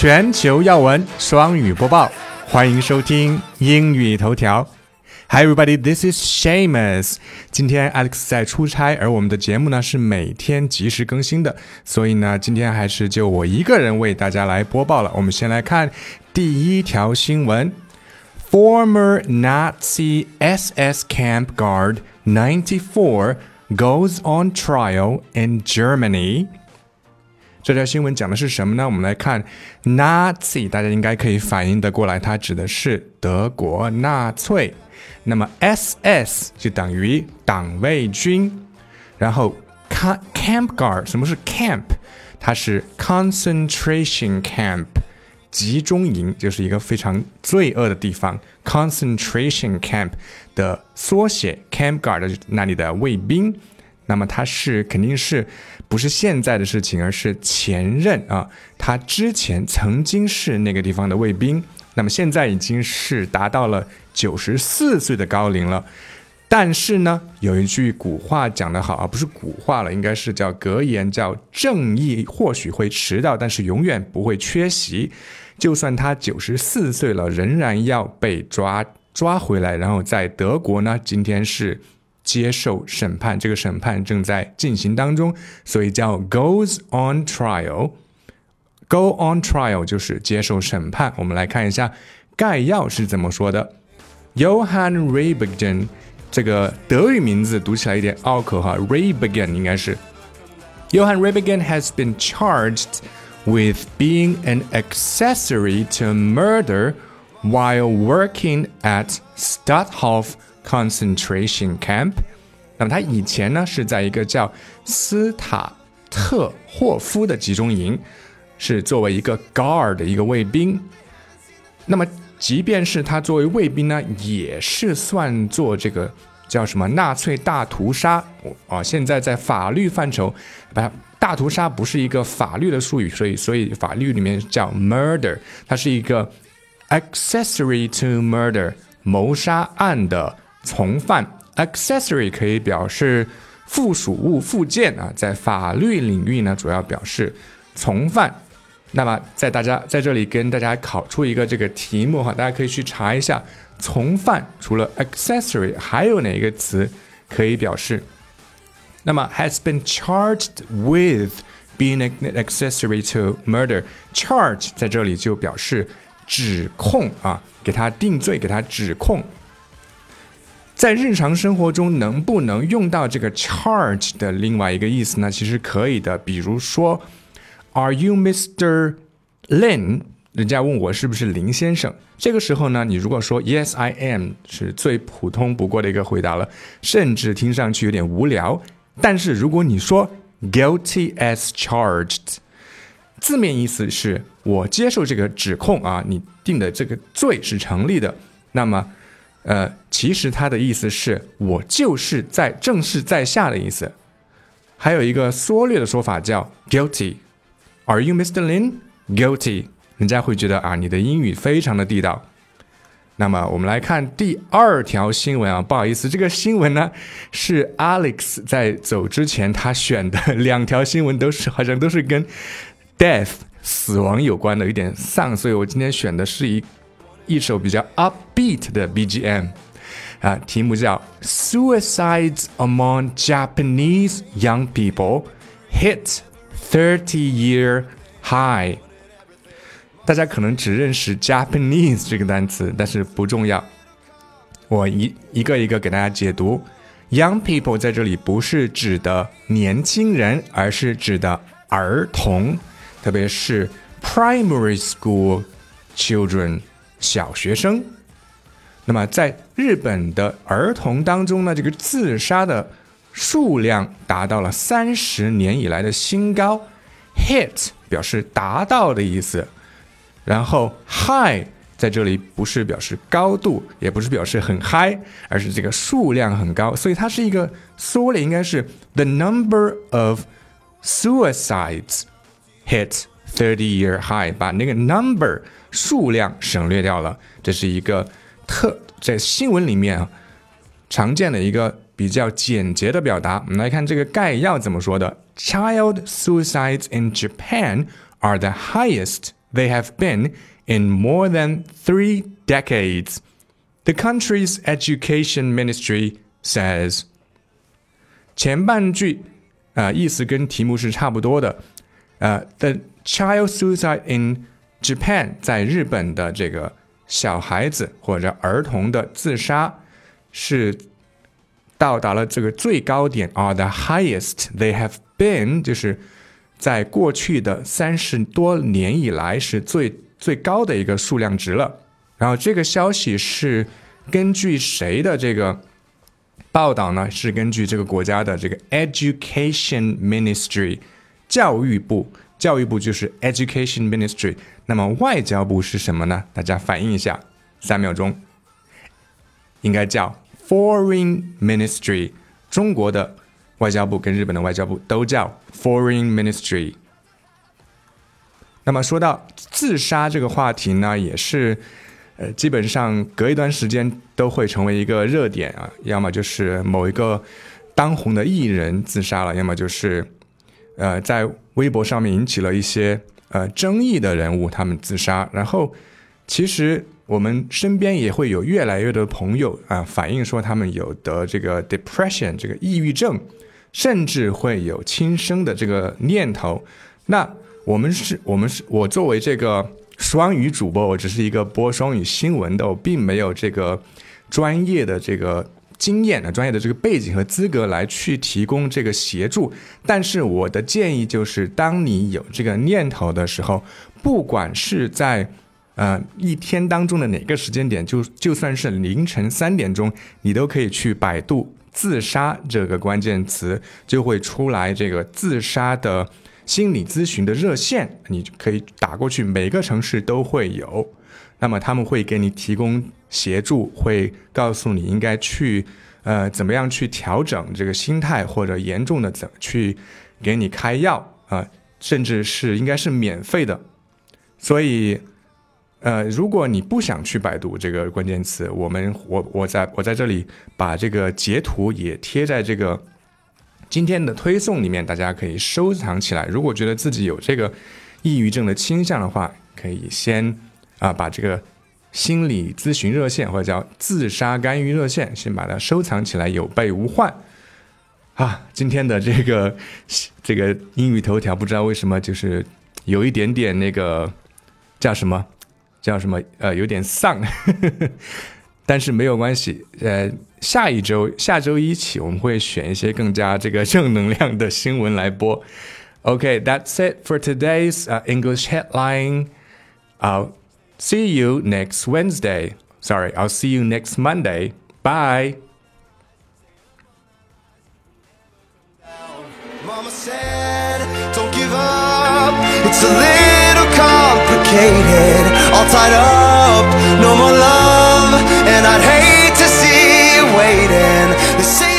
全球要闻双语播报，欢迎收听英语头条。Hi everybody, this is Shamus。今天 Alex 在出差，而我们的节目呢是每天及时更新的，所以呢，今天还是就我一个人为大家来播报了。我们先来看第一条新闻：Former Nazi SS camp guard ninety four goes on trial in Germany。 这条新闻讲的是什么呢？我们来看 Nazi，大家应该可以反应得过来，它指的是德国纳粹。那么 SS 就等于党卫军，然后 Camp Guard，什么是 Camp？它是 Concentration Camp，集中营，就是一个非常罪恶的地方。Concentration Camp 的缩写，Camp Guard 那里的卫兵。那么他是肯定是不是现在的事情，而是前任啊，他之前曾经是那个地方的卫兵，那么现在已经是达到了九十四岁的高龄了。但是呢，有一句古话讲得好啊，不是古话了，应该是叫格言，叫正义或许会迟到，但是永远不会缺席。就算他九十四岁了，仍然要被抓抓回来。然后在德国呢，今天是。接受审判，这个审判正在进行当中，所以叫 goes on trial。go on trial 就是接受审判。我们来看一下概要是怎么说的。Johann Rehbergen 这个德语名字读起来有点拗口哈，Rehbergen 应该是。Johann Rehbergen has been charged with being an accessory to murder while working at Stadthof concentration camp。那么他以前呢是在一个叫斯塔特霍夫的集中营，是作为一个 guard 的一个卫兵。那么即便是他作为卫兵呢，也是算作这个叫什么纳粹大屠杀啊？现在在法律范畴，把，大屠杀不是一个法律的术语，所以所以法律里面叫 murder，它是一个 accessory to murder 谋杀案的。从犯 accessory 可以表示附属物、附件啊，在法律领域呢，主要表示从犯。那么，在大家在这里跟大家考出一个这个题目哈，大家可以去查一下，从犯除了 accessory 还有哪个词可以表示？那么 has been charged with being an accessory to murder。charge 在这里就表示指控啊，给他定罪，给他指控。在日常生活中能不能用到这个 charge 的另外一个意思呢？其实可以的。比如说，Are you Mr. Lin？人家问我是不是林先生。这个时候呢，你如果说 Yes, I am，是最普通不过的一个回答了，甚至听上去有点无聊。但是如果你说 Guilty as charged，字面意思是我接受这个指控啊，你定的这个罪是成立的。那么呃，其实它的意思是我就是在正是在下的意思。还有一个缩略的说法叫 guilty。Are you Mr. Lin? Guilty。人家会觉得啊，你的英语非常的地道。那么我们来看第二条新闻啊，不好意思，这个新闻呢是 Alex 在走之前他选的两条新闻都是好像都是跟 death 死亡有关的，有点丧，所以我今天选的是一。一首比较 upbeat 的 BGM 啊，题目叫 "Suicides Among Japanese Young People Hit Thirty-Year High"。大家可能只认识 Japanese 这个单词，但是不重要。我一一个一个给大家解读。Young people 在这里不是指的年轻人，而是指的儿童，特别是 primary school children。 小学生，那么在日本的儿童当中呢，这个自杀的数量达到了三十年以来的新高。Hit 表示达到的意思，然后 high 在这里不是表示高度，也不是表示很嗨，而是这个数量很高，所以它是一个缩略，应该是 the number of suicides hit thirty year high，把那个 number。数量省略掉了，这是一个特在新闻里面啊常见的一个比较简洁的表达。我们来看这个概要怎么说的：Child suicides in Japan are the highest they have been in more than three decades. The country's education ministry says. 前半句啊、呃，意思跟题目是差不多的。呃、uh,，The child suicide in Japan 在日本的这个小孩子或者儿童的自杀是到达了这个最高点啊，the highest they have been 就是在过去的三十多年以来是最最高的一个数量值了。然后这个消息是根据谁的这个报道呢？是根据这个国家的这个 Education Ministry 教育部，教育部就是 Education Ministry。那么外交部是什么呢？大家反应一下，三秒钟，应该叫 Foreign Ministry。中国的外交部跟日本的外交部都叫 Foreign Ministry。那么说到自杀这个话题呢，也是。呃，基本上隔一段时间都会成为一个热点啊，要么就是某一个当红的艺人自杀了，要么就是呃在微博上面引起了一些呃争议的人物他们自杀。然后其实我们身边也会有越来越多的朋友啊反映说他们有得这个 depression 这个抑郁症，甚至会有轻生的这个念头。那我们是我们是我作为这个。双语主播，我只是一个播双语新闻的，我并没有这个专业的这个经验的专业的这个背景和资格来去提供这个协助。但是我的建议就是，当你有这个念头的时候，不管是在呃一天当中的哪个时间点，就就算是凌晨三点钟，你都可以去百度“自杀”这个关键词，就会出来这个自杀的。心理咨询的热线，你可以打过去，每个城市都会有。那么他们会给你提供协助，会告诉你应该去呃怎么样去调整这个心态，或者严重的怎去给你开药啊，甚至是应该是免费的。所以呃，如果你不想去百度这个关键词，我们我我在我在这里把这个截图也贴在这个。今天的推送里面，大家可以收藏起来。如果觉得自己有这个抑郁症的倾向的话，可以先啊把这个心理咨询热线或者叫自杀干预热线先把它收藏起来，有备无患。啊，今天的这个这个英语头条不知道为什么就是有一点点那个叫什么叫什么呃有点丧，但是没有关系，呃。下一周，下周一起，我们会选一些更加这个正能量的新闻来播。OK，that's it for today's English headline. 啊 see you next Wednesday. Sorry, I'll see you next Monday. Bye. Mama said, don't give up. It's a little complicated. All tied up, no more love. And I'd hate to see waiting.